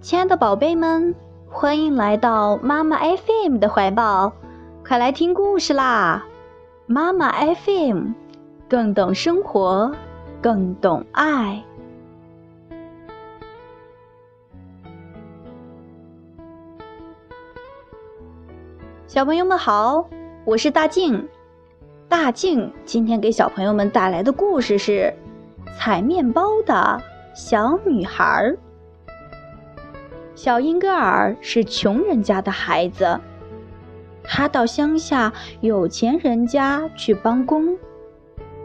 亲爱的宝贝们，欢迎来到妈妈 FM 的怀抱，快来听故事啦！妈妈 FM，更懂生活，更懂爱。小朋友们好，我是大静。大静今天给小朋友们带来的故事是《采面包的小女孩》。小英格尔是穷人家的孩子，他到乡下有钱人家去帮工。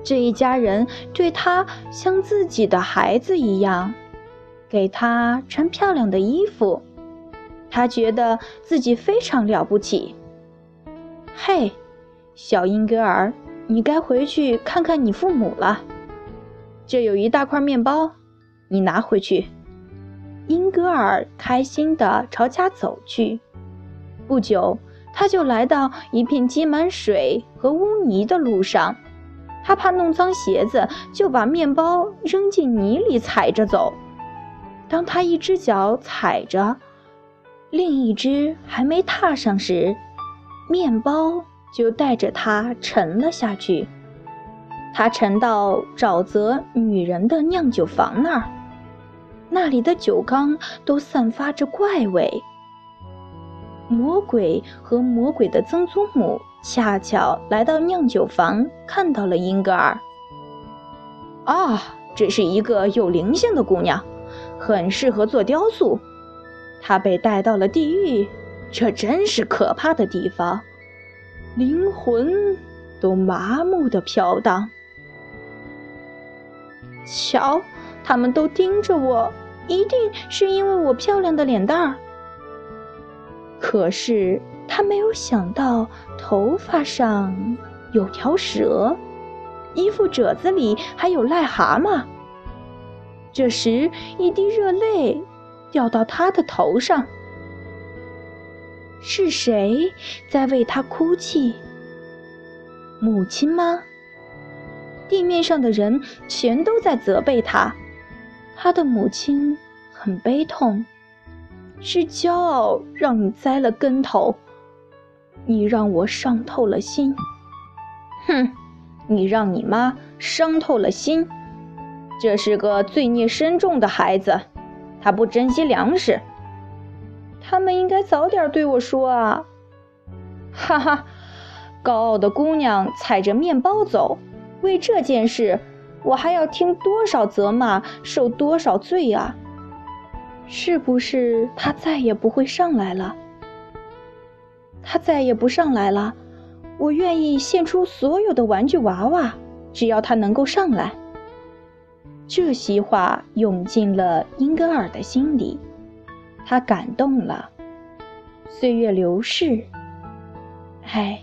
这一家人对他像自己的孩子一样，给他穿漂亮的衣服，他觉得自己非常了不起。嘿，小英格尔，你该回去看看你父母了。这有一大块面包，你拿回去。英格尔开心地朝家走去。不久，他就来到一片积满水和污泥的路上。他怕弄脏鞋子，就把面包扔进泥里踩着走。当他一只脚踩着，另一只还没踏上时，面包就带着他沉了下去。他沉到沼泽女人的酿酒房那儿。那里的酒缸都散发着怪味。魔鬼和魔鬼的曾祖母恰巧来到酿酒房，看到了英格尔。啊，这是一个有灵性的姑娘，很适合做雕塑。她被带到了地狱，这真是可怕的地方，灵魂都麻木的飘荡。瞧，他们都盯着我。一定是因为我漂亮的脸蛋儿。可是他没有想到，头发上有条蛇，衣服褶子里还有癞蛤蟆。这时，一滴热泪掉到他的头上。是谁在为他哭泣？母亲吗？地面上的人全都在责备他。他的母亲很悲痛，是骄傲让你栽了跟头，你让我伤透了心。哼，你让你妈伤透了心，这是个罪孽深重的孩子，他不珍惜粮食。他们应该早点对我说啊！哈哈，高傲的姑娘踩着面包走，为这件事。我还要听多少责骂，受多少罪啊？是不是他再也不会上来了？他再也不上来了，我愿意献出所有的玩具娃娃，只要他能够上来。这些话涌进了英格尔的心里，他感动了。岁月流逝，唉，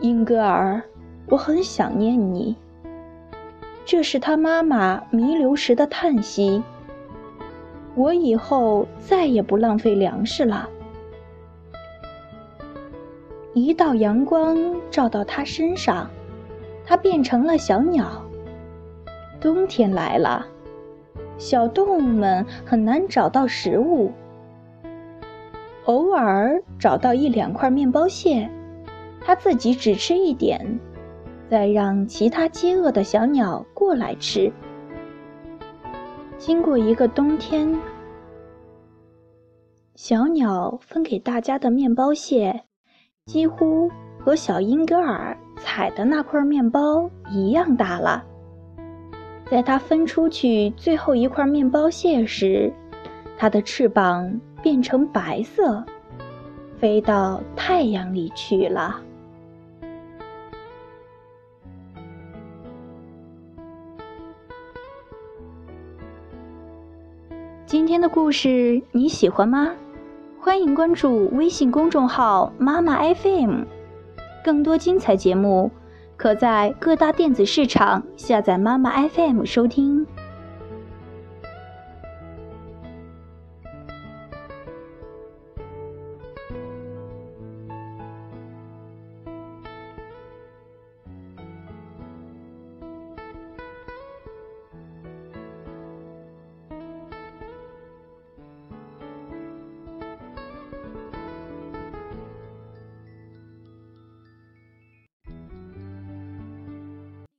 英格尔，我很想念你。这是他妈妈弥留时的叹息。我以后再也不浪费粮食了。一道阳光照到他身上，他变成了小鸟。冬天来了，小动物们很难找到食物。偶尔找到一两块面包屑，他自己只吃一点。再让其他饥饿的小鸟过来吃。经过一个冬天，小鸟分给大家的面包屑，几乎和小英格尔采的那块面包一样大了。在它分出去最后一块面包屑时，它的翅膀变成白色，飞到太阳里去了。今天的故事你喜欢吗？欢迎关注微信公众号“妈妈 FM”，更多精彩节目可在各大电子市场下载“妈妈 FM” 收听。